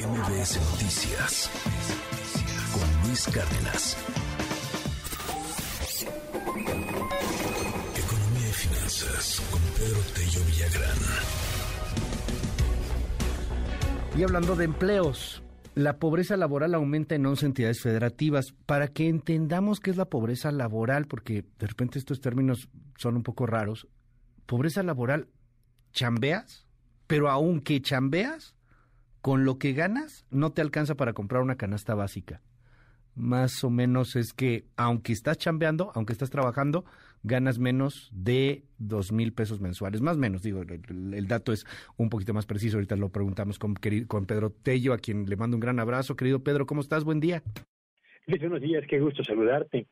MBS Noticias con Luis Cárdenas. Economía y finanzas con Pedro Tello Villagrán. Y hablando de empleos, la pobreza laboral aumenta en 11 entidades federativas. Para que entendamos qué es la pobreza laboral, porque de repente estos términos son un poco raros, pobreza laboral, chambeas, pero aunque chambeas, con lo que ganas no te alcanza para comprar una canasta básica. Más o menos es que aunque estás chambeando, aunque estás trabajando, ganas menos de dos mil pesos mensuales. Más o menos, digo, el, dato es un poquito más preciso. Ahorita lo preguntamos con, con Pedro Tello, a quien le mando un gran abrazo. Querido Pedro, ¿cómo estás? Buen día. Buenos días, qué gusto saludarte.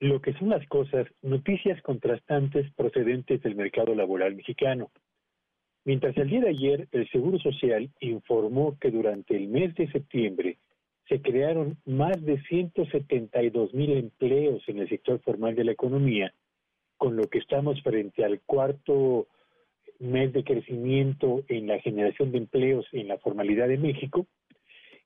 Lo que son las cosas, noticias contrastantes procedentes del mercado laboral mexicano. Mientras el día de ayer el Seguro Social informó que durante el mes de septiembre se crearon más de 172 mil empleos en el sector formal de la economía, con lo que estamos frente al cuarto mes de crecimiento en la generación de empleos en la formalidad de México,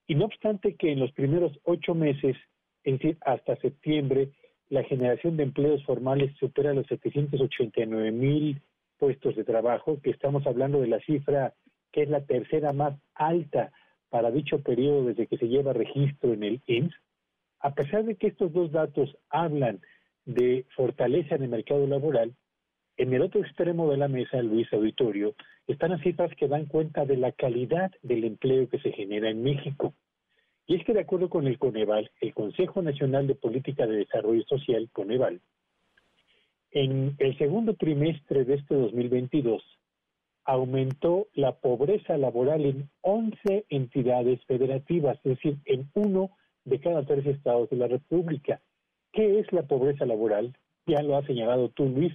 y no obstante que en los primeros ocho meses, es decir, hasta septiembre, la generación de empleos formales supera los 789 mil puestos de trabajo, que estamos hablando de la cifra que es la tercera más alta para dicho periodo desde que se lleva registro en el IMSS, a pesar de que estos dos datos hablan de fortaleza en el mercado laboral, en el otro extremo de la mesa, Luis Auditorio, están las cifras que dan cuenta de la calidad del empleo que se genera en México. Y es que de acuerdo con el Coneval, el Consejo Nacional de Política de Desarrollo Social, Coneval, en el segundo trimestre de este 2022 aumentó la pobreza laboral en 11 entidades federativas, es decir, en uno de cada tres estados de la República. ¿Qué es la pobreza laboral? Ya lo ha señalado tú, Luis.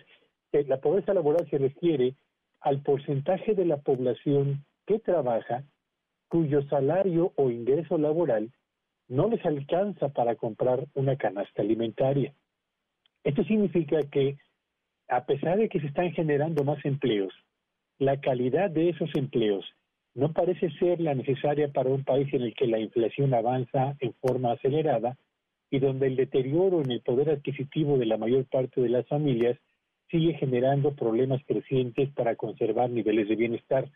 Eh, la pobreza laboral se refiere al porcentaje de la población que trabaja cuyo salario o ingreso laboral no les alcanza para comprar una canasta alimentaria. Esto significa que, a pesar de que se están generando más empleos, la calidad de esos empleos no parece ser la necesaria para un país en el que la inflación avanza en forma acelerada y donde el deterioro en el poder adquisitivo de la mayor parte de las familias sigue generando problemas crecientes para conservar niveles de bienestar.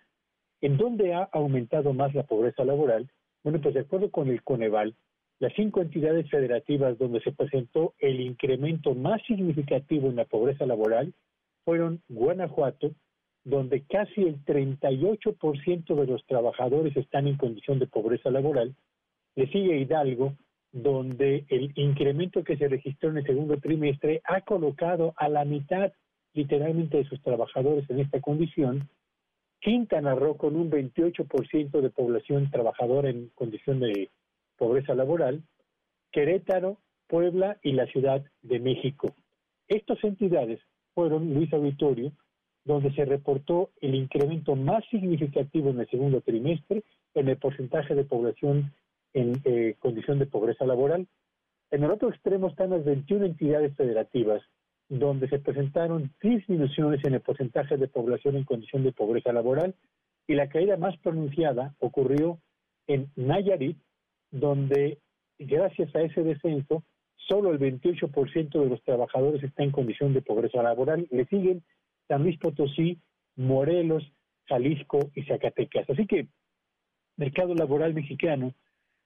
¿En dónde ha aumentado más la pobreza laboral? Bueno, pues de acuerdo con el Coneval, las cinco entidades federativas donde se presentó el incremento más significativo en la pobreza laboral fueron Guanajuato, donde casi el 38% de los trabajadores están en condición de pobreza laboral, le sigue Hidalgo, donde el incremento que se registró en el segundo trimestre ha colocado a la mitad literalmente de sus trabajadores en esta condición, Quintana Roo con un 28% de población trabajadora en condición de pobreza laboral, Querétaro, Puebla y la Ciudad de México. Estas entidades fueron, Luis Auditorio, donde se reportó el incremento más significativo en el segundo trimestre en el porcentaje de población en eh, condición de pobreza laboral. En el otro extremo están las 21 entidades federativas, donde se presentaron disminuciones en el porcentaje de población en condición de pobreza laboral, y la caída más pronunciada ocurrió en Nayarit, donde gracias a ese descenso, solo el 28% de los trabajadores está en condición de pobreza laboral. Le siguen San Luis Potosí, Morelos, Jalisco y Zacatecas. Así que mercado laboral mexicano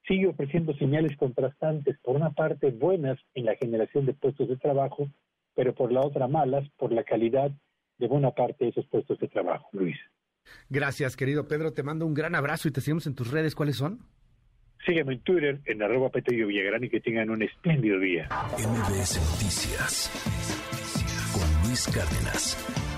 sigue ofreciendo señales contrastantes, por una parte buenas en la generación de puestos de trabajo, pero por la otra malas por la calidad de buena parte de esos puestos de trabajo. Luis. Gracias, querido Pedro. Te mando un gran abrazo y te seguimos en tus redes. ¿Cuáles son? Sígueme en Twitter, en arroba Petello Villagrán y que tengan un espléndido día. MBS Noticias con Luis Cárdenas.